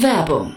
Werbung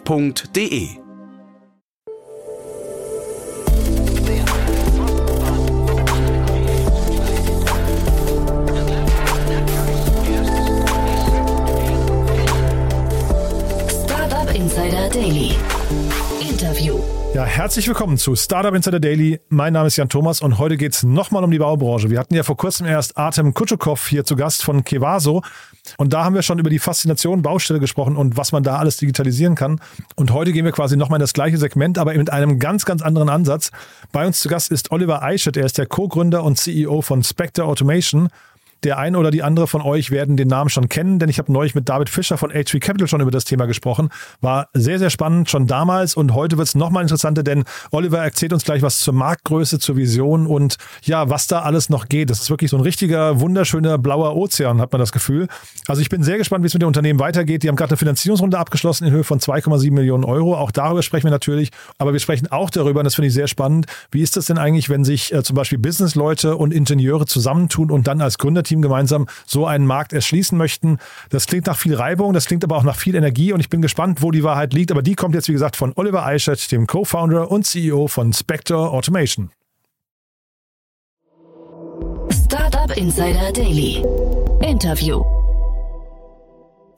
f.de. Ja, herzlich willkommen zu Startup Insider Daily. Mein Name ist Jan Thomas und heute geht es nochmal um die Baubranche. Wir hatten ja vor kurzem erst Artem Kutschukov hier zu Gast von Kevaso und da haben wir schon über die Faszination Baustelle gesprochen und was man da alles digitalisieren kann. Und heute gehen wir quasi nochmal in das gleiche Segment, aber mit einem ganz, ganz anderen Ansatz. Bei uns zu Gast ist Oliver Eichert. Er ist der Co-Gründer und CEO von Spectre Automation. Der ein oder die andere von euch werden den Namen schon kennen, denn ich habe neulich mit David Fischer von H3 Capital schon über das Thema gesprochen. War sehr, sehr spannend schon damals und heute wird es nochmal interessanter, denn Oliver erzählt uns gleich was zur Marktgröße, zur Vision und ja, was da alles noch geht. Das ist wirklich so ein richtiger, wunderschöner blauer Ozean, hat man das Gefühl. Also ich bin sehr gespannt, wie es mit dem Unternehmen weitergeht. Die haben gerade eine Finanzierungsrunde abgeschlossen in Höhe von 2,7 Millionen Euro. Auch darüber sprechen wir natürlich, aber wir sprechen auch darüber, und das finde ich sehr spannend, wie ist das denn eigentlich, wenn sich äh, zum Beispiel Businessleute und Ingenieure zusammentun und dann als Gründerteam Team gemeinsam so einen Markt erschließen möchten. Das klingt nach viel Reibung, das klingt aber auch nach viel Energie und ich bin gespannt, wo die Wahrheit liegt. Aber die kommt jetzt, wie gesagt, von Oliver Eichert, dem Co-Founder und CEO von Spectre Automation. Startup Insider Daily. Interview.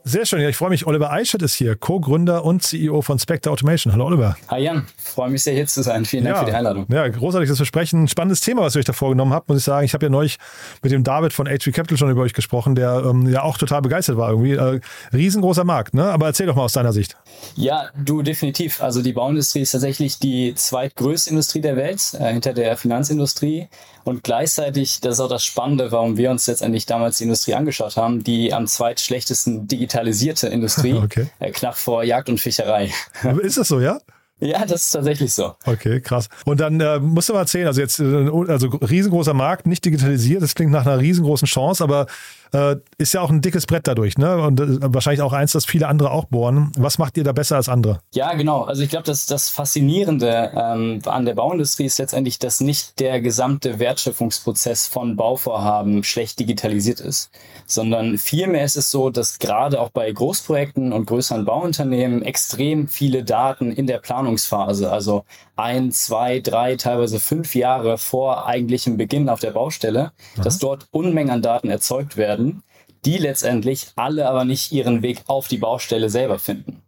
Sehr schön. Ja, ich freue mich. Oliver Eichert ist hier, Co-Gründer und CEO von Spectre Automation. Hallo Oliver. Hi Jan, freue mich sehr hier zu sein. Vielen Dank ja, für die Einladung. Ja, großartig, dass wir sprechen. Spannendes Thema, was ihr euch da vorgenommen habt, muss ich sagen. Ich habe ja neulich mit dem David von H3 Capital schon über euch gesprochen, der ähm, ja auch total begeistert war irgendwie. Äh, riesengroßer Markt, ne? Aber erzähl doch mal aus deiner Sicht. Ja, du definitiv. Also die Bauindustrie ist tatsächlich die zweitgrößte Industrie der Welt, äh, hinter der Finanzindustrie. Und gleichzeitig, das ist auch das Spannende, warum wir uns letztendlich damals die Industrie angeschaut haben, die am zweitschlechtesten digitalisierte Industrie, okay. äh, knapp vor Jagd und Fischerei. Ist das so, ja? Ja, das ist tatsächlich so. Okay, krass. Und dann äh, musst du mal erzählen, also jetzt, äh, also riesengroßer Markt, nicht digitalisiert, das klingt nach einer riesengroßen Chance, aber äh, ist ja auch ein dickes Brett dadurch, ne? Und äh, wahrscheinlich auch eins, das viele andere auch bohren. Was macht ihr da besser als andere? Ja, genau. Also ich glaube, das, das Faszinierende ähm, an der Bauindustrie ist letztendlich, dass nicht der gesamte Wertschöpfungsprozess von Bauvorhaben schlecht digitalisiert ist, sondern vielmehr ist es so, dass gerade auch bei Großprojekten und größeren Bauunternehmen extrem viele Daten in der Planungsphase, also ein, zwei, drei, teilweise fünf Jahre vor eigentlichem Beginn auf der Baustelle, Aha. dass dort Unmengen an Daten erzeugt werden, die letztendlich alle aber nicht ihren Weg auf die Baustelle selber finden.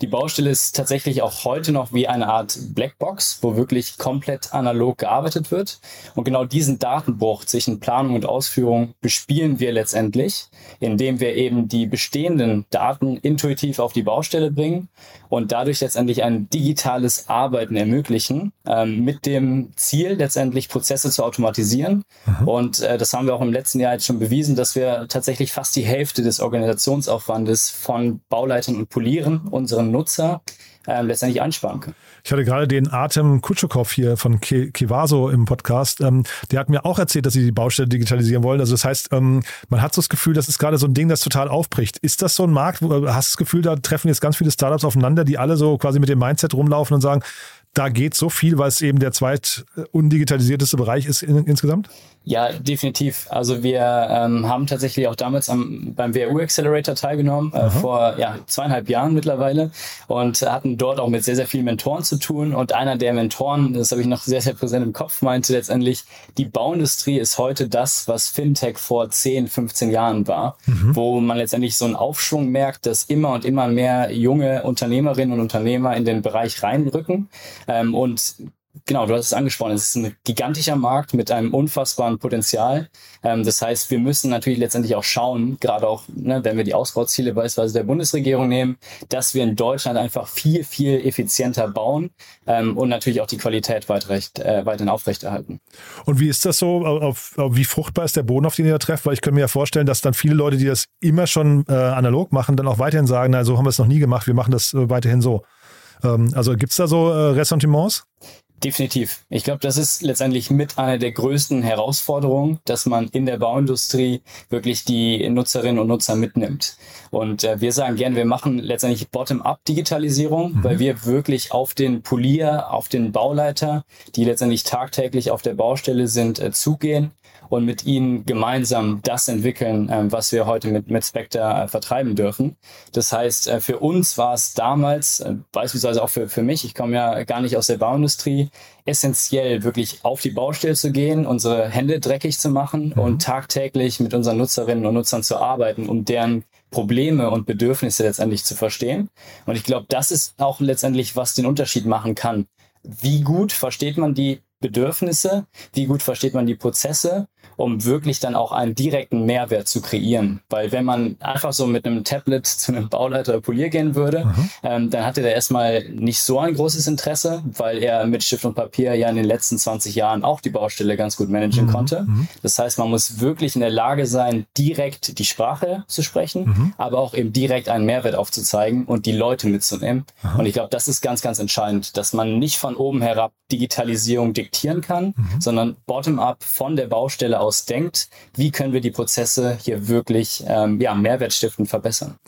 Die Baustelle ist tatsächlich auch heute noch wie eine Art Blackbox, wo wirklich komplett analog gearbeitet wird. Und genau diesen Datenbruch zwischen Planung und Ausführung bespielen wir letztendlich, indem wir eben die bestehenden Daten intuitiv auf die Baustelle bringen und dadurch letztendlich ein digitales Arbeiten ermöglichen, ähm, mit dem Ziel letztendlich Prozesse zu automatisieren. Mhm. Und äh, das haben wir auch im letzten Jahr jetzt schon bewiesen, dass wir tatsächlich fast die Hälfte des Organisationsaufwandes von Bauleitern und Polieren unseren Nutzer ähm, letztendlich einsparen können. Ich hatte gerade den Artem Kutschukov hier von Kivaso im Podcast. Ähm, der hat mir auch erzählt, dass sie die Baustelle digitalisieren wollen. Also das heißt, ähm, man hat so das Gefühl, das ist gerade so ein Ding, das total aufbricht. Ist das so ein Markt, wo, hast du das Gefühl, da treffen jetzt ganz viele Startups aufeinander, die alle so quasi mit dem Mindset rumlaufen und sagen, da geht so viel, weil es eben der zweit undigitalisierteste Bereich ist in, insgesamt? Ja, definitiv. Also wir ähm, haben tatsächlich auch damals am, beim WRU Accelerator teilgenommen, äh, vor ja, zweieinhalb Jahren mittlerweile und hatten dort auch mit sehr, sehr vielen Mentoren zu tun. Und einer der Mentoren, das habe ich noch sehr, sehr präsent im Kopf, meinte letztendlich, die Bauindustrie ist heute das, was Fintech vor 10, 15 Jahren war, mhm. wo man letztendlich so einen Aufschwung merkt, dass immer und immer mehr junge Unternehmerinnen und Unternehmer in den Bereich reinrücken. Ähm, und Genau, du hast es angesprochen. Es ist ein gigantischer Markt mit einem unfassbaren Potenzial. Ähm, das heißt, wir müssen natürlich letztendlich auch schauen, gerade auch, ne, wenn wir die Ausbauziele beispielsweise der Bundesregierung nehmen, dass wir in Deutschland einfach viel, viel effizienter bauen ähm, und natürlich auch die Qualität weiterrecht, äh, weiterhin aufrechterhalten. Und wie ist das so? Auf, auf, wie fruchtbar ist der Boden, auf den ihr da trefft? Weil ich könnte mir ja vorstellen, dass dann viele Leute, die das immer schon äh, analog machen, dann auch weiterhin sagen, na, so haben wir es noch nie gemacht, wir machen das äh, weiterhin so. Ähm, also gibt es da so äh, Ressentiments? Definitiv. Ich glaube, das ist letztendlich mit einer der größten Herausforderungen, dass man in der Bauindustrie wirklich die Nutzerinnen und Nutzer mitnimmt. Und äh, wir sagen gern, wir machen letztendlich Bottom-up-Digitalisierung, mhm. weil wir wirklich auf den Polier, auf den Bauleiter, die letztendlich tagtäglich auf der Baustelle sind, äh, zugehen und mit ihnen gemeinsam das entwickeln, ähm, was wir heute mit, mit Spectre äh, vertreiben dürfen. Das heißt, äh, für uns war es damals, äh, beispielsweise auch für, für mich, ich komme ja gar nicht aus der Bauindustrie, essentiell wirklich auf die Baustelle zu gehen, unsere Hände dreckig zu machen mhm. und tagtäglich mit unseren Nutzerinnen und Nutzern zu arbeiten, um deren Probleme und Bedürfnisse letztendlich zu verstehen. Und ich glaube, das ist auch letztendlich, was den Unterschied machen kann. Wie gut versteht man die Bedürfnisse, wie gut versteht man die Prozesse, um wirklich dann auch einen direkten Mehrwert zu kreieren. Weil wenn man einfach so mit einem Tablet zu einem Bauleiter oder Polier gehen würde, mhm. ähm, dann hatte der erstmal nicht so ein großes Interesse, weil er mit Stift und Papier ja in den letzten 20 Jahren auch die Baustelle ganz gut managen mhm. konnte. Mhm. Das heißt, man muss wirklich in der Lage sein, direkt die Sprache zu sprechen, mhm. aber auch eben direkt einen Mehrwert aufzuzeigen und die Leute mitzunehmen. Und ich glaube, das ist ganz, ganz entscheidend, dass man nicht von oben herab Digitalisierung diktieren kann, mhm. sondern bottom-up von der Baustelle aus denkt, wie können wir die Prozesse hier wirklich ähm, ja, mehrwertstiftend verbessern.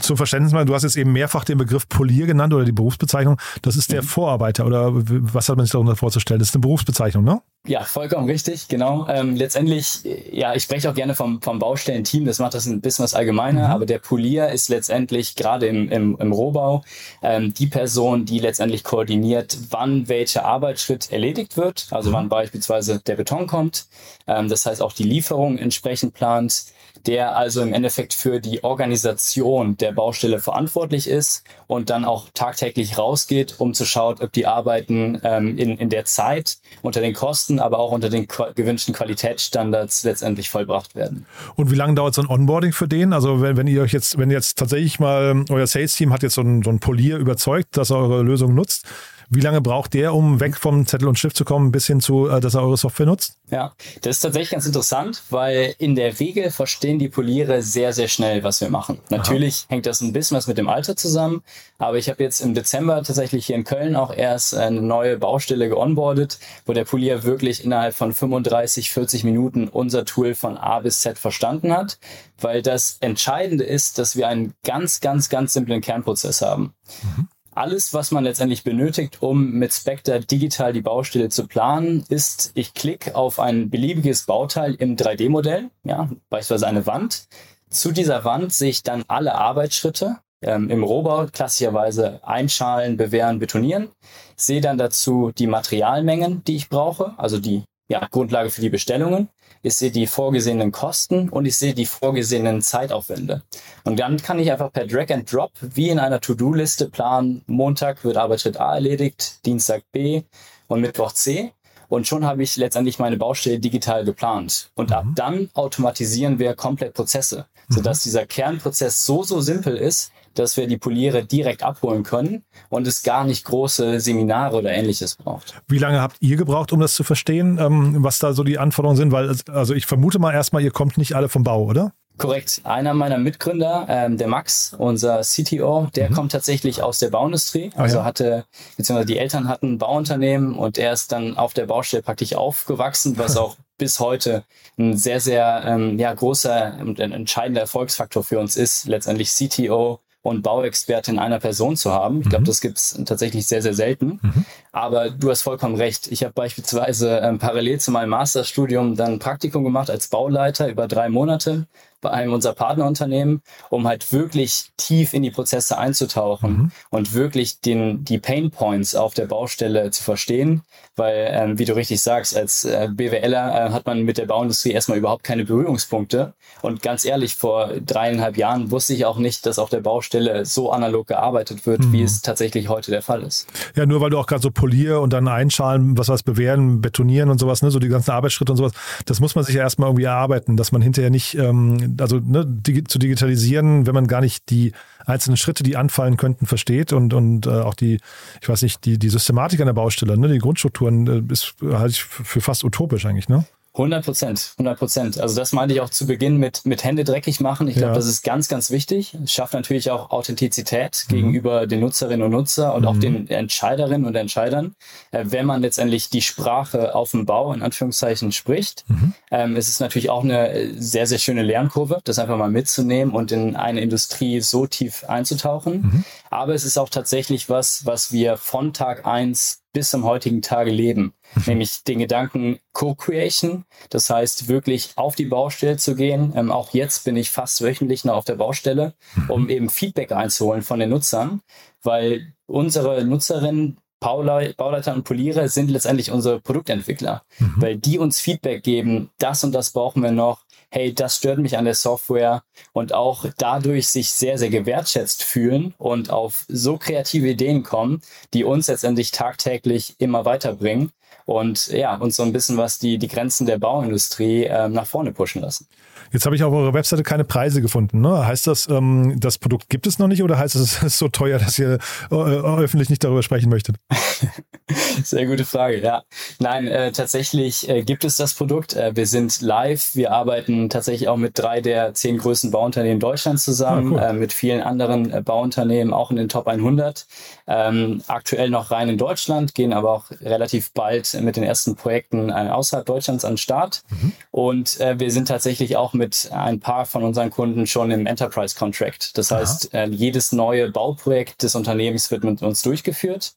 Zum Verständnis mal, du hast jetzt eben mehrfach den Begriff Polier genannt oder die Berufsbezeichnung. Das ist der mhm. Vorarbeiter oder was hat man sich darunter vorzustellen? Das ist eine Berufsbezeichnung, ne? Ja, vollkommen richtig, genau. Ähm, letztendlich, ja, ich spreche auch gerne vom, vom Baustellenteam, das macht das ein bisschen was allgemeiner, mhm. aber der Polier ist letztendlich gerade im, im, im Rohbau ähm, die Person, die letztendlich koordiniert, wann welcher Arbeitsschritt erledigt wird, also mhm. wann beispielsweise der Beton kommt, ähm, das heißt auch die Lieferung entsprechend plant, der also im Endeffekt für die Organisation der Baustelle verantwortlich ist und dann auch tagtäglich rausgeht, um zu schauen, ob die Arbeiten ähm, in, in der Zeit unter den Kosten, aber auch unter den gewünschten Qualitätsstandards letztendlich vollbracht werden. Und wie lange dauert so ein Onboarding für den? Also wenn, wenn ihr euch jetzt, wenn jetzt tatsächlich mal euer Sales-Team hat jetzt so ein, so ein Polier überzeugt, dass er eure Lösung nutzt, wie lange braucht der, um weg vom Zettel und Stift zu kommen, bis hin zu, äh, dass er eure Software nutzt? Ja, das ist tatsächlich ganz interessant, weil in der Regel verstehen die Poliere sehr, sehr schnell, was wir machen. Natürlich Aha. hängt das ein bisschen was mit dem Alter zusammen, aber ich habe jetzt im Dezember tatsächlich hier in Köln auch erst eine neue Baustelle geonboardet, wo der Polier wirklich innerhalb von 35, 40 Minuten unser Tool von A bis Z verstanden hat, weil das Entscheidende ist, dass wir einen ganz, ganz, ganz simplen Kernprozess haben. Mhm. Alles, was man letztendlich benötigt, um mit Spectre digital die Baustelle zu planen, ist, ich klicke auf ein beliebiges Bauteil im 3D-Modell, ja, beispielsweise eine Wand. Zu dieser Wand sehe ich dann alle Arbeitsschritte, ähm, im Rohbau klassischerweise einschalen, bewähren, betonieren. Sehe dann dazu die Materialmengen, die ich brauche, also die ja, Grundlage für die Bestellungen ich sehe die vorgesehenen Kosten und ich sehe die vorgesehenen Zeitaufwände. Und dann kann ich einfach per Drag and Drop wie in einer To-Do-Liste planen, Montag wird Arbeitsschritt A erledigt, Dienstag B und Mittwoch C. Und schon habe ich letztendlich meine Baustelle digital geplant. Und mhm. ab dann automatisieren wir komplett Prozesse, sodass mhm. dieser Kernprozess so, so simpel ist, dass wir die Poliere direkt abholen können und es gar nicht große Seminare oder ähnliches braucht. Wie lange habt ihr gebraucht, um das zu verstehen, ähm, was da so die Anforderungen sind? Weil, also ich vermute mal erstmal, ihr kommt nicht alle vom Bau, oder? Korrekt. Einer meiner Mitgründer, ähm, der Max, unser CTO, der mhm. kommt tatsächlich aus der Bauindustrie. Ah, also ja. hatte, beziehungsweise die Eltern hatten ein Bauunternehmen und er ist dann auf der Baustelle praktisch aufgewachsen, was auch bis heute ein sehr, sehr ähm, ja, großer und entscheidender Erfolgsfaktor für uns ist, letztendlich CTO und Bauexperte in einer Person zu haben. Ich glaube, mhm. das gibt's tatsächlich sehr, sehr selten. Mhm. Aber du hast vollkommen recht. Ich habe beispielsweise ähm, parallel zu meinem Masterstudium dann ein Praktikum gemacht als Bauleiter über drei Monate bei einem unserer Partnerunternehmen, um halt wirklich tief in die Prozesse einzutauchen mhm. und wirklich den, die Pain Points auf der Baustelle zu verstehen. Weil, ähm, wie du richtig sagst, als äh, BWLer äh, hat man mit der Bauindustrie erstmal überhaupt keine Berührungspunkte. Und ganz ehrlich, vor dreieinhalb Jahren wusste ich auch nicht, dass auf der Baustelle so analog gearbeitet wird, mhm. wie es tatsächlich heute der Fall ist. Ja, nur weil du auch gerade so polier und dann einschalen, was was bewähren, betonieren und sowas, ne, so die ganzen Arbeitsschritte und sowas, das muss man sich ja erstmal irgendwie erarbeiten, dass man hinterher nicht, ähm, also ne, die, zu digitalisieren, wenn man gar nicht die einzelnen Schritte, die anfallen könnten, versteht und, und äh, auch die, ich weiß nicht, die, die Systematik an der Baustelle, ne, die Grundstrukturen, äh, ist halte ich für fast utopisch eigentlich, ne? 100 Prozent, 100 Prozent. Also das meinte ich auch zu Beginn mit, mit Hände dreckig machen. Ich glaube, ja. das ist ganz, ganz wichtig. Es schafft natürlich auch Authentizität mhm. gegenüber den Nutzerinnen und Nutzer und mhm. auch den Entscheiderinnen und Entscheidern. Äh, wenn man letztendlich die Sprache auf dem Bau in Anführungszeichen spricht, mhm. ähm, es ist natürlich auch eine sehr, sehr schöne Lernkurve, das einfach mal mitzunehmen und in eine Industrie so tief einzutauchen. Mhm. Aber es ist auch tatsächlich was, was wir von Tag eins bis zum heutigen Tage leben. Mhm. Nämlich den Gedanken Co-Creation. Das heißt, wirklich auf die Baustelle zu gehen. Ähm, auch jetzt bin ich fast wöchentlich noch auf der Baustelle, mhm. um eben Feedback einzuholen von den Nutzern, weil unsere Nutzerinnen Bauleiter und Poliere sind letztendlich unsere Produktentwickler, mhm. weil die uns Feedback geben, das und das brauchen wir noch, hey, das stört mich an der Software und auch dadurch sich sehr, sehr gewertschätzt fühlen und auf so kreative Ideen kommen, die uns letztendlich tagtäglich immer weiterbringen und ja, uns so ein bisschen was die, die Grenzen der Bauindustrie äh, nach vorne pushen lassen. Jetzt habe ich auf eurer Webseite keine Preise gefunden. Ne? Heißt das, ähm, das Produkt gibt es noch nicht oder heißt es, es ist so teuer, dass ihr äh, öffentlich nicht darüber sprechen möchtet? Sehr gute Frage, ja. Nein, äh, tatsächlich äh, gibt es das Produkt. Äh, wir sind live. Wir arbeiten tatsächlich auch mit drei der zehn größten Bauunternehmen Deutschlands zusammen, ah, cool. Äh, mit vielen anderen äh, Bauunternehmen, auch in den Top 100. Ähm, aktuell noch rein in Deutschland, gehen aber auch relativ bald mit den ersten Projekten äh, außerhalb Deutschlands an den Start. Mhm. Und wir sind tatsächlich auch mit ein paar von unseren Kunden schon im Enterprise Contract. Das heißt, jedes neue Bauprojekt des Unternehmens wird mit uns durchgeführt.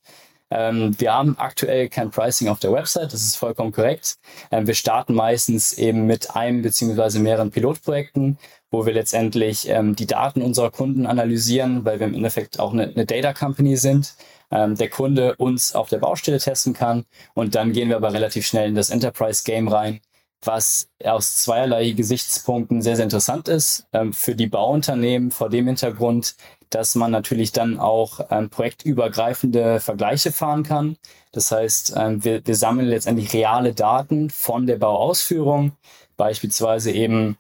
Ähm, wir haben aktuell kein Pricing auf der Website, das ist vollkommen korrekt. Ähm, wir starten meistens eben mit einem beziehungsweise mehreren Pilotprojekten, wo wir letztendlich ähm, die Daten unserer Kunden analysieren, weil wir im Endeffekt auch eine, eine Data Company sind. Ähm, der Kunde uns auf der Baustelle testen kann und dann gehen wir aber relativ schnell in das Enterprise Game rein, was aus zweierlei Gesichtspunkten sehr, sehr interessant ist. Ähm, für die Bauunternehmen vor dem Hintergrund, dass man natürlich dann auch ähm, projektübergreifende Vergleiche fahren kann. Das heißt, ähm, wir, wir sammeln letztendlich reale Daten von der Bauausführung, beispielsweise eben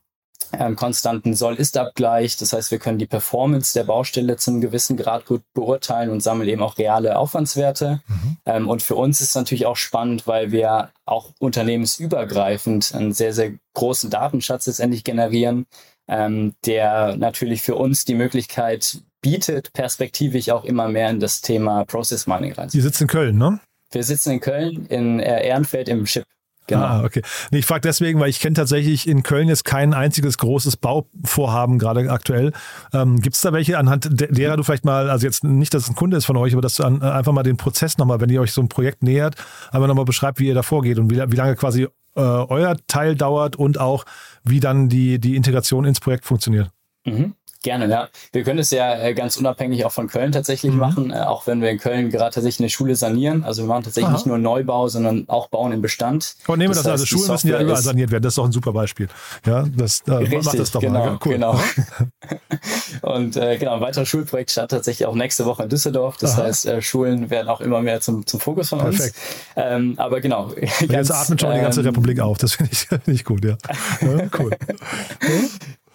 ähm, konstanten Soll-Ist-Abgleich. Das heißt, wir können die Performance der Baustelle zum gewissen Grad gut beurteilen und sammeln eben auch reale Aufwandswerte. Mhm. Ähm, und für uns ist es natürlich auch spannend, weil wir auch unternehmensübergreifend einen sehr, sehr großen Datenschatz letztendlich generieren, ähm, der natürlich für uns die Möglichkeit bietet, perspektivisch auch immer mehr in das Thema Process Mining rein. Sie sitzen in Köln, ne? Wir sitzen in Köln, in äh, Ehrenfeld im Chip. Genau. Ah, okay. Nee, ich frage deswegen, weil ich kenne tatsächlich in Köln jetzt kein einziges großes Bauvorhaben gerade aktuell. Ähm, Gibt es da welche, anhand derer du vielleicht mal, also jetzt nicht, dass es ein Kunde ist von euch, aber dass du an, einfach mal den Prozess nochmal, wenn ihr euch so ein Projekt nähert, einfach nochmal beschreibt, wie ihr da vorgeht und wie, wie lange quasi äh, euer Teil dauert und auch wie dann die, die Integration ins Projekt funktioniert. Mhm. Gerne, ja. Wir können es ja äh, ganz unabhängig auch von Köln tatsächlich mhm. machen, äh, auch wenn wir in Köln gerade tatsächlich eine Schule sanieren. Also wir machen tatsächlich Aha. nicht nur Neubau, sondern auch Bauen im Bestand. Und nehmen wir das, das also Schulen müssen ja überall saniert werden. Das ist doch ein super Beispiel. Ja, das äh, Richtig, macht das doch genau, mal. Cool. Genau. Und äh, genau, ein weiteres Schulprojekt startet tatsächlich auch nächste Woche in Düsseldorf. Das Aha. heißt, äh, Schulen werden auch immer mehr zum, zum Fokus von uns. Perfekt. Ähm, aber genau. Ganz, jetzt atmet schon ähm, die ganze ähm, Republik auf. Das finde ich, find ich gut, ja. ja cool.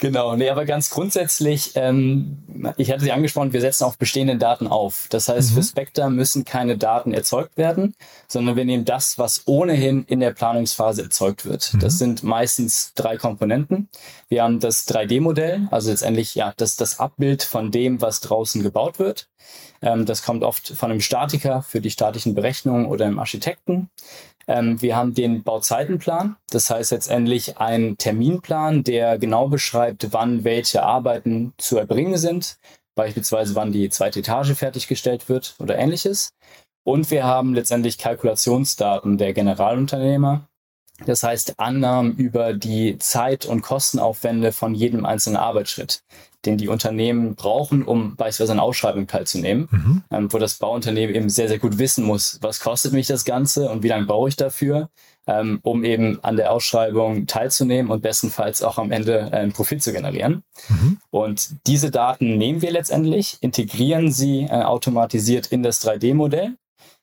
Genau, nee, aber ganz grundsätzlich, ähm, ich hatte Sie angesprochen, wir setzen auf bestehenden Daten auf. Das heißt, mhm. für Spectre müssen keine Daten erzeugt werden, sondern wir nehmen das, was ohnehin in der Planungsphase erzeugt wird. Mhm. Das sind meistens drei Komponenten. Wir haben das 3D-Modell, also letztendlich ja das, das Abbild von dem, was draußen gebaut wird. Ähm, das kommt oft von einem Statiker für die statischen Berechnungen oder einem Architekten. Ähm, wir haben den Bauzeitenplan, das heißt letztendlich einen Terminplan, der genau beschreibt, wann welche Arbeiten zu erbringen sind, beispielsweise wann die zweite Etage fertiggestellt wird oder ähnliches. Und wir haben letztendlich Kalkulationsdaten der Generalunternehmer, Das heißt Annahmen über die Zeit- und Kostenaufwände von jedem einzelnen Arbeitsschritt, den die Unternehmen brauchen, um beispielsweise eine Ausschreibung teilzunehmen, mhm. ähm, wo das Bauunternehmen eben sehr, sehr gut wissen muss, was kostet mich das Ganze und wie lange brauche ich dafür, ähm, um eben an der Ausschreibung teilzunehmen und bestenfalls auch am Ende einen Profit zu generieren. Mhm. Und diese Daten nehmen wir letztendlich, integrieren sie äh, automatisiert in das 3D-Modell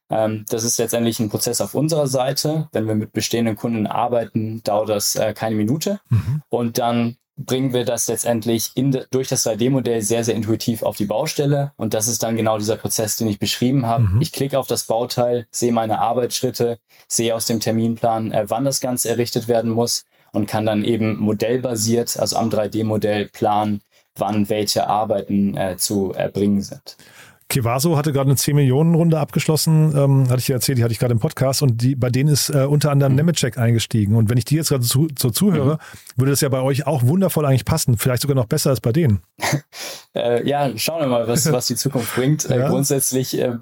ähm, das ist letztendlich ein Prozess auf unserer Seite. Wenn wir mit bestehenden Kunden arbeiten, dauert das äh, keine Minute. Mhm. Und dann bringen wir das letztendlich in, durch das 3D-Modell sehr, sehr intuitiv auf die Baustelle. Und das ist dann genau dieser Prozess, den ich beschrieben habe. Mhm. Ich klicke auf das Bauteil, sehe meine Arbeitsschritte, sehe aus dem Terminplan, äh, wann das Ganze errichtet werden muss und kann dann eben modellbasiert, also am 3D-Modell planen, wann welche Arbeiten äh, zu erbringen sind. Kevaso hatte gerade eine 10-Millionen-Runde abgeschlossen, ähm, hatte ich ja erzählt, die hatte ich gerade im Podcast und die, bei denen ist äh, unter anderem mhm. Nemetschek eingestiegen. Und wenn ich die jetzt gerade zu, so zuhöre, mhm. würde das ja bei euch auch wundervoll eigentlich passen, vielleicht sogar noch besser als bei denen. äh, ja, schauen wir mal, was, was die Zukunft bringt. Äh, ja. Grundsätzlich äh,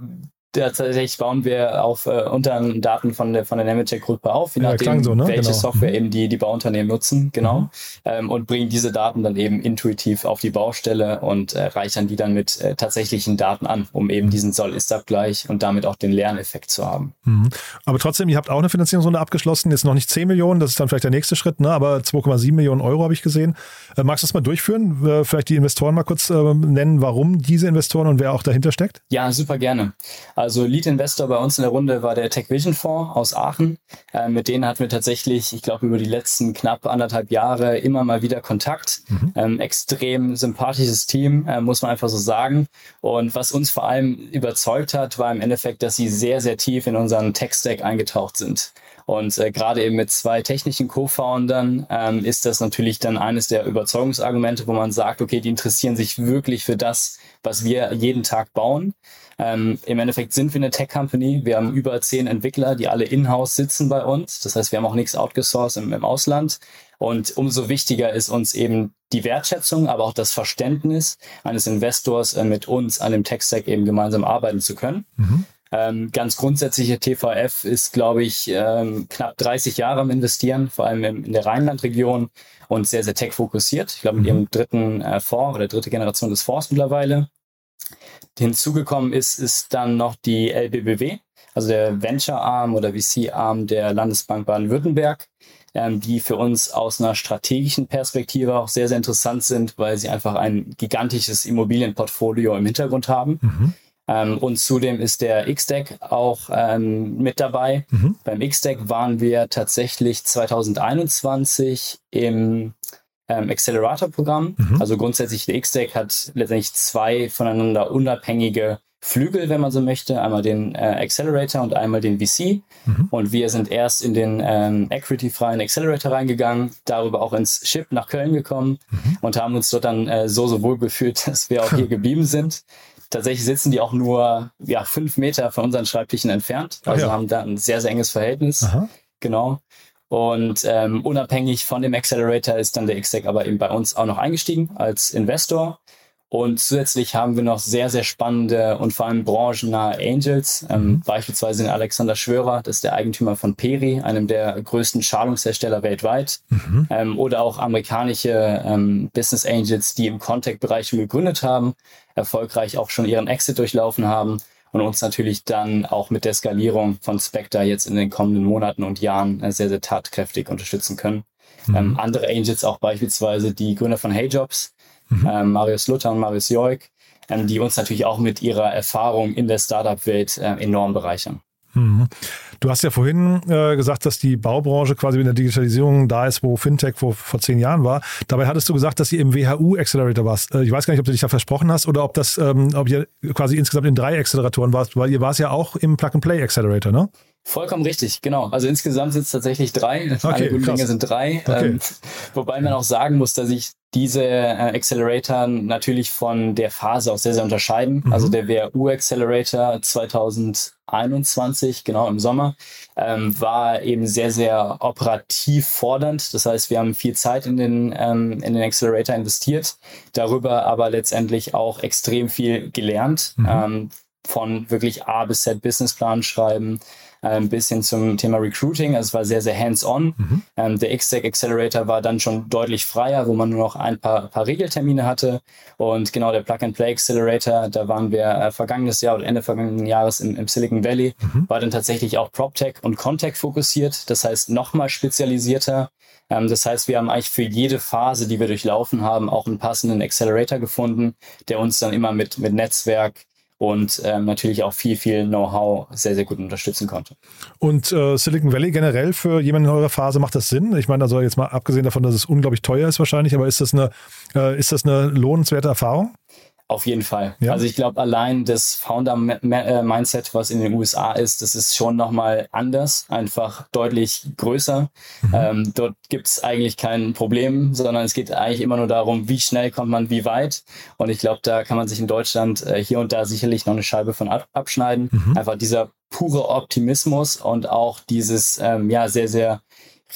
tatsächlich bauen wir auf äh, unter Daten von der von der Nemetschek-Gruppe auf, je ja, nachdem, so, ne? welche genau. Software mhm. eben die, die Bauunternehmen nutzen, genau, mhm. ähm, und bringen diese Daten dann eben intuitiv auf die Baustelle und äh, reichern die dann mit äh, tatsächlichen Daten an, um eben mhm. diesen Soll-Ist-Abgleich und damit auch den Lerneffekt zu haben. Mhm. Aber trotzdem, ihr habt auch eine Finanzierungsrunde abgeschlossen, jetzt noch nicht 10 Millionen, das ist dann vielleicht der nächste Schritt, ne? aber 2,7 Millionen Euro habe ich gesehen. Äh, magst du das mal durchführen? Äh, vielleicht die Investoren mal kurz äh, nennen, warum diese Investoren und wer auch dahinter steckt? Ja, super gerne. Also Lead Investor bei uns in der Runde war der Tech Vision Fonds aus Aachen. Äh, mit denen hatten wir tatsächlich, ich glaube, über die letzten knapp anderthalb Jahre immer mal wieder Kontakt. Mhm. Ähm, extrem sympathisches Team, äh, muss man einfach so sagen. Und was uns vor allem überzeugt hat, war im Endeffekt, dass sie sehr, sehr tief in unseren Tech-Stack eingetaucht sind. Und äh, gerade eben mit zwei technischen Co-Foundern ähm, ist das natürlich dann eines der Überzeugungsargumente, wo man sagt, okay, die interessieren sich wirklich für das, was wir jeden Tag bauen. Ähm, Im Endeffekt sind wir eine Tech-Company. Wir haben über zehn Entwickler, die alle in-house sitzen bei uns. Das heißt, wir haben auch nichts outgesourced im, im Ausland. Und umso wichtiger ist uns eben die Wertschätzung, aber auch das Verständnis eines Investors, äh, mit uns an dem Tech-Stack eben gemeinsam arbeiten zu können. Mhm. Ähm, ganz grundsätzliche TVF ist, glaube ich, ähm, knapp 30 Jahre am Investieren, vor allem in, in der Rheinland-Region und sehr, sehr tech-fokussiert. Ich glaube, mit mhm. ihrem dritten äh, Fonds oder dritte Generation des Fonds mittlerweile. Hinzugekommen ist, ist dann noch die LBBW, also der Venture-Arm oder VC-Arm der Landesbank Baden-Württemberg, ähm, die für uns aus einer strategischen Perspektive auch sehr, sehr interessant sind, weil sie einfach ein gigantisches Immobilienportfolio im Hintergrund haben. Mhm. Ähm, und zudem ist der X-Deck auch ähm, mit dabei. Mhm. Beim X-Deck waren wir tatsächlich 2021 im ähm, Accelerator-Programm. Mhm. Also grundsätzlich der X-Deck hat letztendlich zwei voneinander unabhängige Flügel, wenn man so möchte. Einmal den äh, Accelerator und einmal den VC. Mhm. Und wir sind erst in den ähm, equity-freien Accelerator reingegangen, darüber auch ins Ship nach Köln gekommen mhm. und haben uns dort dann äh, so, so wohl gefühlt, dass wir auch hier geblieben sind. Tatsächlich sitzen die auch nur ja, fünf Meter von unseren Schreibtischen entfernt. Also ja. haben da ein sehr, sehr enges Verhältnis. Aha. Genau. Und ähm, unabhängig von dem Accelerator ist dann der XDEC aber eben bei uns auch noch eingestiegen als Investor. Und zusätzlich haben wir noch sehr, sehr spannende und vor allem branchennahe Angels, ähm, mhm. beispielsweise den Alexander Schwörer, das ist der Eigentümer von Peri, einem der größten Schalungshersteller weltweit, mhm. ähm, oder auch amerikanische ähm, Business Angels, die im Contact-Bereich schon gegründet haben, erfolgreich auch schon ihren Exit durchlaufen haben und uns natürlich dann auch mit der Skalierung von Spectre jetzt in den kommenden Monaten und Jahren äh, sehr, sehr tatkräftig unterstützen können. Mhm. Ähm, andere Angels auch beispielsweise die Gründer von HeyJobs, mhm. ähm, Marius Luther und Marius Joik, ähm, die uns natürlich auch mit ihrer Erfahrung in der Startup-Welt äh, enorm bereichern. Mhm. Du hast ja vorhin äh, gesagt, dass die Baubranche quasi in der Digitalisierung da ist, wo Fintech vor, vor zehn Jahren war. Dabei hattest du gesagt, dass ihr im WHU Accelerator warst. Äh, ich weiß gar nicht, ob du dich da versprochen hast oder ob das, ähm, ob ihr quasi insgesamt in drei Acceleratoren warst, weil ihr warst ja auch im Plug-and-Play Accelerator, ne? Vollkommen richtig, genau. Also insgesamt sind es tatsächlich drei. Okay, Alle guten Dinge sind drei. Okay. Ähm, wobei man auch sagen muss, dass ich diese äh, Accelerator natürlich von der Phase auch sehr, sehr unterscheiden. Mhm. Also der WRU Accelerator 2021, genau im Sommer, ähm, war eben sehr, sehr operativ fordernd. Das heißt, wir haben viel Zeit in den, ähm, in den Accelerator investiert, darüber aber letztendlich auch extrem viel gelernt. Mhm. Ähm, von wirklich A bis Z Businessplan schreiben, äh, ein bisschen zum Thema Recruiting. Also es war sehr, sehr hands-on. Mhm. Ähm, der X-Tech Accelerator war dann schon deutlich freier, wo man nur noch ein paar, paar Regeltermine hatte. Und genau der Plug-and-Play Accelerator, da waren wir äh, vergangenes Jahr oder Ende vergangenen Jahres im, im Silicon Valley, mhm. war dann tatsächlich auch PropTech und Contech fokussiert. Das heißt, nochmal spezialisierter. Ähm, das heißt, wir haben eigentlich für jede Phase, die wir durchlaufen haben, auch einen passenden Accelerator gefunden, der uns dann immer mit, mit Netzwerk, und ähm, natürlich auch viel, viel Know-how sehr, sehr gut unterstützen konnte. Und äh, Silicon Valley generell für jemanden in eurer Phase macht das Sinn? Ich meine, also jetzt mal abgesehen davon, dass es unglaublich teuer ist wahrscheinlich, aber ist das eine, äh, ist das eine lohnenswerte Erfahrung? Auf jeden Fall. Ja. Also ich glaube, allein das Founder-Mindset, was in den USA ist, das ist schon nochmal anders, einfach deutlich größer. Mhm. Ähm, dort gibt es eigentlich kein Problem, sondern es geht eigentlich immer nur darum, wie schnell kommt man wie weit. Und ich glaube, da kann man sich in Deutschland äh, hier und da sicherlich noch eine Scheibe von ab abschneiden. Mhm. Einfach dieser pure Optimismus und auch dieses ähm, ja sehr, sehr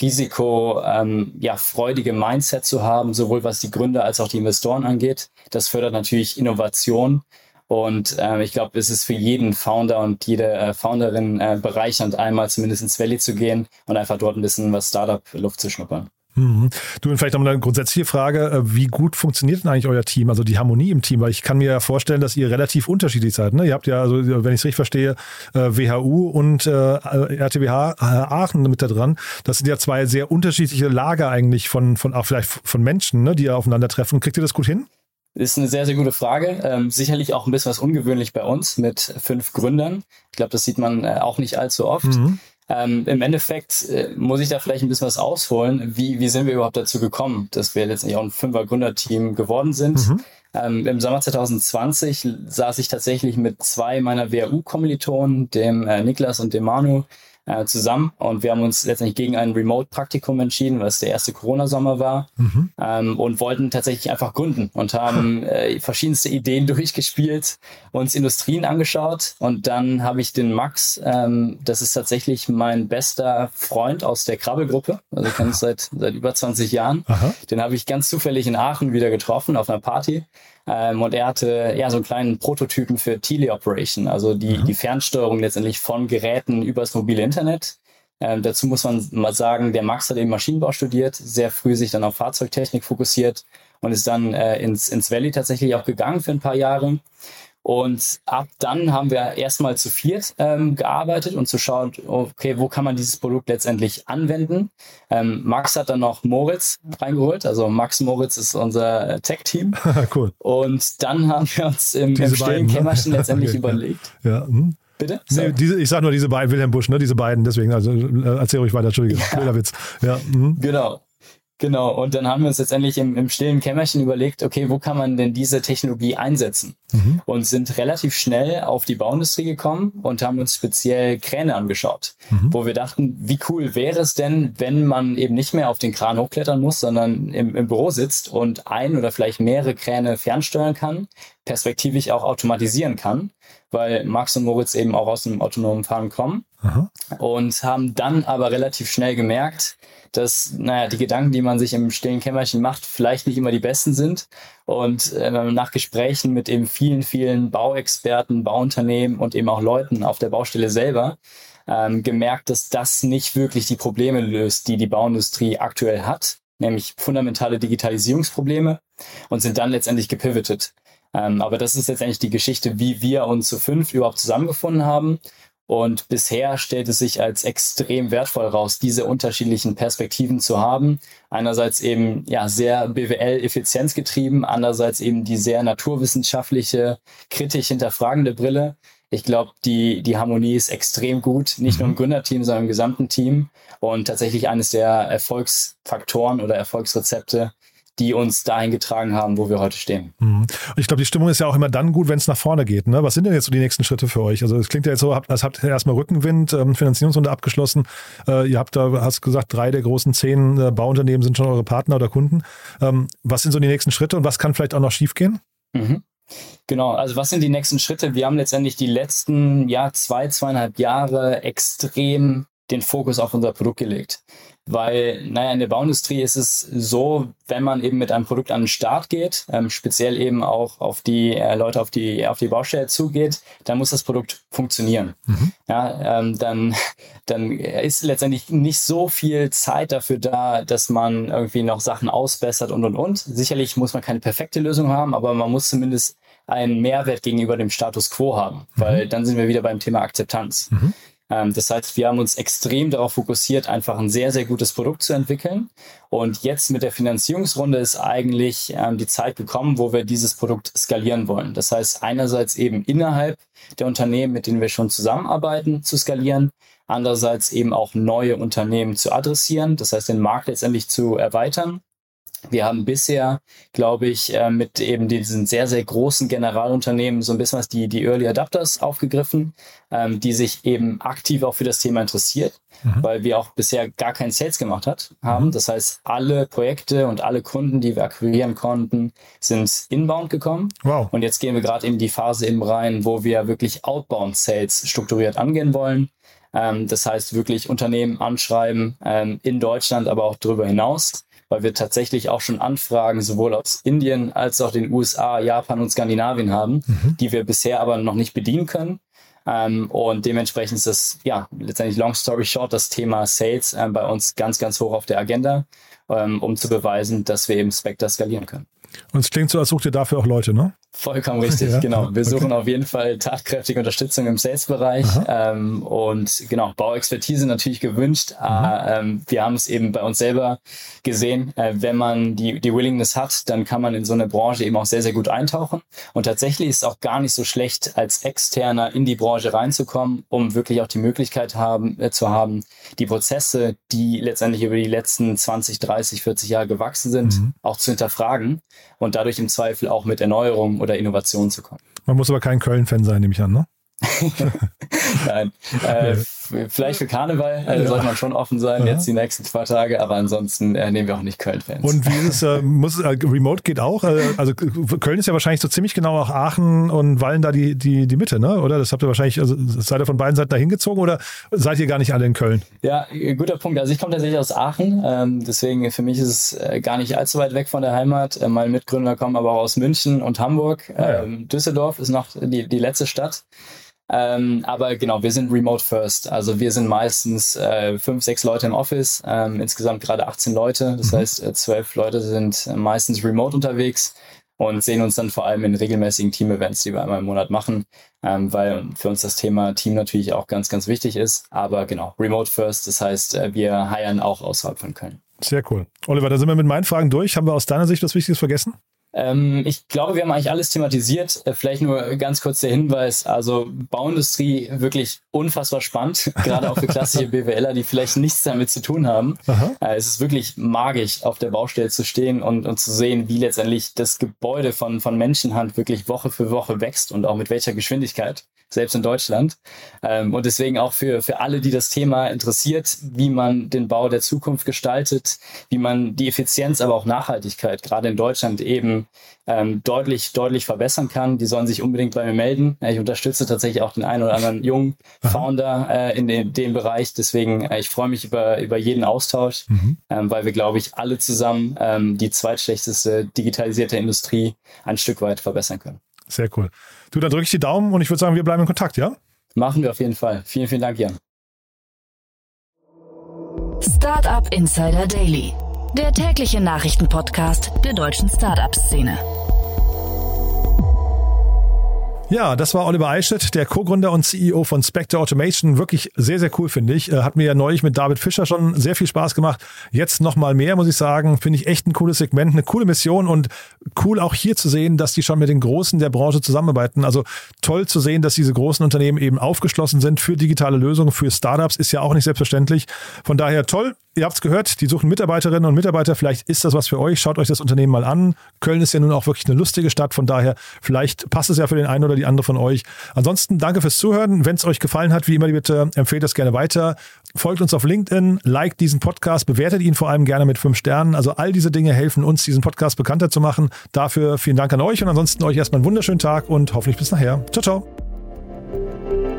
Risiko, ähm, ja, freudige Mindset zu haben, sowohl was die Gründer als auch die Investoren angeht. Das fördert natürlich Innovation. Und ähm, ich glaube, es ist für jeden Founder und jede äh, Founderin äh, bereichernd, einmal zumindest ins Valley zu gehen und einfach dort ein bisschen was Startup-Luft zu schnuppern. Mhm. Du, und vielleicht noch eine grundsätzliche Frage, äh, wie gut funktioniert denn eigentlich euer Team, also die Harmonie im Team? Weil ich kann mir ja vorstellen, dass ihr relativ unterschiedlich seid. Ne? Ihr habt ja, also wenn ich es richtig verstehe, äh, WHU und äh, RTWH Aachen mit da dran. Das sind ja zwei sehr unterschiedliche Lager eigentlich von, von auch vielleicht von Menschen, ne, die aufeinandertreffen. Kriegt ihr das gut hin? Ist eine sehr, sehr gute Frage. Ähm, sicherlich auch ein bisschen was ungewöhnlich bei uns mit fünf Gründern. Ich glaube, das sieht man äh, auch nicht allzu oft. Mhm. Ähm, Im Endeffekt äh, muss ich da vielleicht ein bisschen was ausholen. Wie, wie sind wir überhaupt dazu gekommen, dass wir letztendlich auch ein Fünfer-Gründerteam geworden sind? Mhm. Ähm, Im Sommer 2020 saß ich tatsächlich mit zwei meiner WHU-Kommilitonen, dem äh, Niklas und dem Manu, äh, zusammen. Und wir haben uns letztendlich gegen ein Remote-Praktikum entschieden, was der erste Corona-Sommer war. Mhm. ähm, und wollten tatsächlich einfach gründen und haben äh, verschiedenste Ideen durchgespielt, uns Industrien angeschaut. Und dann habe ich den Max, ähm, das ist tatsächlich mein bester Freund aus der Krabbelgruppe, also ich kenne es seit, seit über 20 Jahren, Aha. den habe ich ganz zufällig in Aachen wieder getroffen auf einer Party ähm, und er hatte ja so einen kleinen Prototypen für Teleoperation, also die, mhm. die Fernsteuerung letztendlich von Geräten übers mobile Internet. Ähm, dazu muss man mal sagen, der Max hat eben Maschinenbau studiert, sehr früh sich dann auf Fahrzeugtechnik fokussiert und ist dann äh, ins, ins Valley tatsächlich auch gegangen für ein paar Jahre. Und ab dann haben wir erstmal zu viert ähm, gearbeitet und zu schauen, okay, wo kann man dieses Produkt letztendlich anwenden. Ähm, Max hat dann noch Moritz reingeholt, also Max Moritz ist unser äh, Tech-Team. cool. Und dann haben wir uns im, im stillen ne? Kämmerchen letztendlich okay, überlegt. Ja. Hm. Bitte? Nee, diese, ich sage nur diese beiden, Wilhelm Busch, ne? diese beiden, deswegen, also äh, erzähl ruhig weiter, Entschuldige, ja. Witz. Ja. Mhm. Genau. Genau, und dann haben wir uns letztendlich im, im stillen Kämmerchen überlegt, okay, wo kann man denn diese Technologie einsetzen? Mhm. Und sind relativ schnell auf die Bauindustrie gekommen und haben uns speziell Kräne angeschaut, mhm. wo wir dachten, wie cool wäre es denn, wenn man eben nicht mehr auf den Kran hochklettern muss, sondern im, im Büro sitzt und ein oder vielleicht mehrere Kräne fernsteuern kann, perspektivisch auch automatisieren kann, weil Max und Moritz eben auch aus dem autonomen Fahren kommen. Aha. Und haben dann aber relativ schnell gemerkt, dass, naja, die Gedanken, die man sich im stillen Kämmerchen macht, vielleicht nicht immer die besten sind. Und äh, nach Gesprächen mit eben vielen, vielen Bauexperten, Bauunternehmen und eben auch Leuten auf der Baustelle selber, ähm, gemerkt, dass das nicht wirklich die Probleme löst, die die Bauindustrie aktuell hat, nämlich fundamentale Digitalisierungsprobleme und sind dann letztendlich gepivotet. Ähm, aber das ist letztendlich die Geschichte, wie wir uns zu fünf überhaupt zusammengefunden haben und bisher stellt es sich als extrem wertvoll raus, diese unterschiedlichen Perspektiven zu haben. Einerseits eben ja sehr BWL-effizienzgetrieben, andererseits eben die sehr naturwissenschaftliche, kritisch hinterfragende Brille. Ich glaube, die, die Harmonie ist extrem gut, nicht nur im mhm. Gründerteam, sondern im gesamten Team und tatsächlich eines der Erfolgsfaktoren oder Erfolgsrezepte, die uns dahin getragen haben, wo wir heute stehen. Mhm. Und ich glaube, die Stimmung ist ja auch immer dann gut, wenn es nach vorne geht. Ne? Was sind denn jetzt so die nächsten Schritte für euch? Also es klingt ja jetzt so, als habt ihr erstmal Rückenwind, ähm, Finanzierungsrunde abgeschlossen. Äh, ihr habt da, hast gesagt, drei der großen zehn äh, Bauunternehmen sind schon eure Partner oder Kunden. Ähm, was sind so die nächsten Schritte und was kann vielleicht auch noch schiefgehen? Mhm. Genau, also was sind die nächsten Schritte? Wir haben letztendlich die letzten ja, zwei, zweieinhalb Jahre extrem den Fokus auf unser Produkt gelegt weil, naja, in der Bauindustrie ist es so, wenn man eben mit einem Produkt an den Start geht, ähm, speziell eben auch auf die äh, Leute auf die, auf die Baustelle zugeht, dann muss das Produkt funktionieren. Mhm. Ja, ähm, dann, dann ist letztendlich nicht so viel Zeit dafür da, dass man irgendwie noch Sachen ausbessert und und und. Sicherlich muss man keine perfekte Lösung haben, aber man muss zumindest einen Mehrwert gegenüber dem Status quo haben, mhm. weil dann sind wir wieder beim Thema Akzeptanz. Mhm. Ähm, das heißt, wir haben uns extrem darauf fokussiert, einfach ein sehr, sehr gutes Produkt zu entwickeln. Und jetzt mit der Finanzierungsrunde ist eigentlich ähm, die Zeit gekommen, wo wir dieses Produkt skalieren wollen. Das heißt, einerseits eben innerhalb der Unternehmen, mit denen wir schon zusammenarbeiten, zu skalieren. Andererseits eben auch neue Unternehmen zu adressieren. Das heißt, den Markt letztendlich zu erweitern wir haben bisher, glaube ich, äh, mit eben diesen sehr, sehr großen Generalunternehmen so ein bisschen was die, die Early Adapters aufgegriffen, ähm, die sich eben aktiv auch für das Thema interessiert, mhm. weil wir auch bisher gar keinen Sales gemacht hat, haben. Mhm. Das heißt, alle Projekte und alle Kunden, die wir akquirieren konnten, sind inbound gekommen. Wow. Und jetzt gehen wir gerade in die Phase eben rein, wo wir wirklich outbound Sales strukturiert angehen wollen. Ähm, das heißt, wirklich Unternehmen anschreiben, ähm, in Deutschland, aber auch darüber hinaus weil wir tatsächlich auch schon Anfragen sowohl aus Indien als auch den USA, Japan und Skandinavien haben, mhm. die wir bisher aber noch nicht bedienen können. Ähm, und dementsprechend ist das, ja, letztendlich long story short, das Thema Sales äh, bei uns ganz, ganz hoch auf der Agenda, ähm, um zu beweisen, dass wir eben Spectre skalieren können. Und es klingt so, als sucht ihr dafür auch Leute, ne? Vollkommen richtig, ja, genau. Wir suchen auf jeden Fall tatkräftige Unterstützung im Sales-Bereich ähm, und genau, Bauexpertise natürlich gewünscht. Äh, ähm, wir haben es eben bei uns selber gesehen, äh, wenn man die, die Willingness hat, dann kann man in so eine Branche eben auch sehr, sehr gut eintauchen. Und tatsächlich ist es auch gar nicht so schlecht, als Externer in die Branche reinzukommen, um wirklich auch die Möglichkeit haben, äh, zu haben, die Prozesse, die letztendlich über die letzten 20, 30, 40 Jahre gewachsen sind, mhm. auch zu hinterfragen und dadurch im Zweifel auch mit Erneuerung oder Innovation zu kommen. Man muss aber kein Köln-Fan sein, nehme ich an, ne? Nein. Äh, vielleicht für Karneval äh, ja. sollte man schon offen sein, ja. jetzt die nächsten zwei Tage, aber ansonsten äh, nehmen wir auch nicht Köln-Fans. Und wie ist es, äh, muss, äh, Remote geht auch? Äh, also Köln ist ja wahrscheinlich so ziemlich genau auch Aachen und Wallen da die, die, die Mitte, ne? Oder? Das habt ihr wahrscheinlich, also seid ihr von beiden Seiten da hingezogen oder seid ihr gar nicht alle in Köln? Ja, guter Punkt. Also ich komme tatsächlich aus Aachen, ähm, deswegen für mich ist es gar nicht allzu weit weg von der Heimat. Meine Mitgründer kommen aber auch aus München und Hamburg. Ah, ja. Ähm, Düsseldorf ist noch die, die letzte Stadt. Ähm, aber genau, wir sind remote first. Also wir sind meistens äh, fünf, sechs Leute im Office, ähm, insgesamt gerade 18 Leute. Das mhm. heißt, äh, zwölf Leute sind äh, meistens remote unterwegs und sehen uns dann vor allem in regelmäßigen Team-Events, die wir einmal im Monat machen, ähm, weil für uns das Thema Team natürlich auch ganz, ganz wichtig ist. Aber genau, remote first, das heißt, äh, wir heiern auch außerhalb von Köln. Sehr cool. Oliver, da sind wir mit meinen Fragen durch. Haben wir aus deiner Sicht was Wichtiges vergessen? Ähm, ich glaube, wir haben eigentlich alles thematisiert. Äh, vielleicht nur ganz kurz der Hinweis. Also Bauindustrie wirklich unfassbar spannend, gerade auch für klassische BWLer, die vielleicht nichts damit zu tun haben. Äh, es ist wirklich magisch, auf der Baustelle zu stehen und, und zu sehen, wie letztendlich das Gebäude von, von Menschenhand wirklich Woche für Woche wächst und auch mit welcher Geschwindigkeit selbst in Deutschland. Ähm, und deswegen auch für, für alle, die das Thema interessiert, wie man den Bau der Zukunft gestaltet, wie man die Effizienz, aber auch Nachhaltigkeit gerade in Deutschland eben ähm, deutlich, deutlich verbessern kann. Die sollen sich unbedingt bei mir melden. Ich unterstütze tatsächlich auch den einen oder anderen jungen Founder äh, in dem, dem Bereich. Deswegen, äh, ich freue mich über, über jeden Austausch, mhm. ähm, weil wir, glaube ich, alle zusammen ähm, die zweitschlechteste digitalisierte Industrie ein Stück weit verbessern können. Sehr cool. Du, dann drücke ich die Daumen und ich würde sagen, wir bleiben in Kontakt, ja? Machen wir auf jeden Fall. Vielen, vielen Dank, Jan. Startup Insider Daily, der tägliche Nachrichtenpodcast der deutschen Startup-Szene. Ja, das war Oliver Eichstätt, der Co-Gründer und CEO von Spectre Automation. Wirklich sehr, sehr cool, finde ich. Äh, hat mir ja neulich mit David Fischer schon sehr viel Spaß gemacht. Jetzt nochmal mehr, muss ich sagen. Finde ich echt ein cooles Segment, eine coole Mission und cool auch hier zu sehen, dass die schon mit den Großen der Branche zusammenarbeiten. Also toll zu sehen, dass diese großen Unternehmen eben aufgeschlossen sind für digitale Lösungen, für Startups, ist ja auch nicht selbstverständlich. Von daher toll. Ihr habt es gehört, die suchen Mitarbeiterinnen und Mitarbeiter. Vielleicht ist das was für euch. Schaut euch das Unternehmen mal an. Köln ist ja nun auch wirklich eine lustige Stadt. Von daher, vielleicht passt es ja für den einen oder die andere von euch. Ansonsten danke fürs Zuhören. Wenn es euch gefallen hat, wie immer, bitte empfehlt das gerne weiter. Folgt uns auf LinkedIn, liked diesen Podcast, bewertet ihn vor allem gerne mit fünf Sternen. Also all diese Dinge helfen uns, diesen Podcast bekannter zu machen. Dafür vielen Dank an euch und ansonsten euch erstmal einen wunderschönen Tag und hoffentlich bis nachher. Ciao, ciao.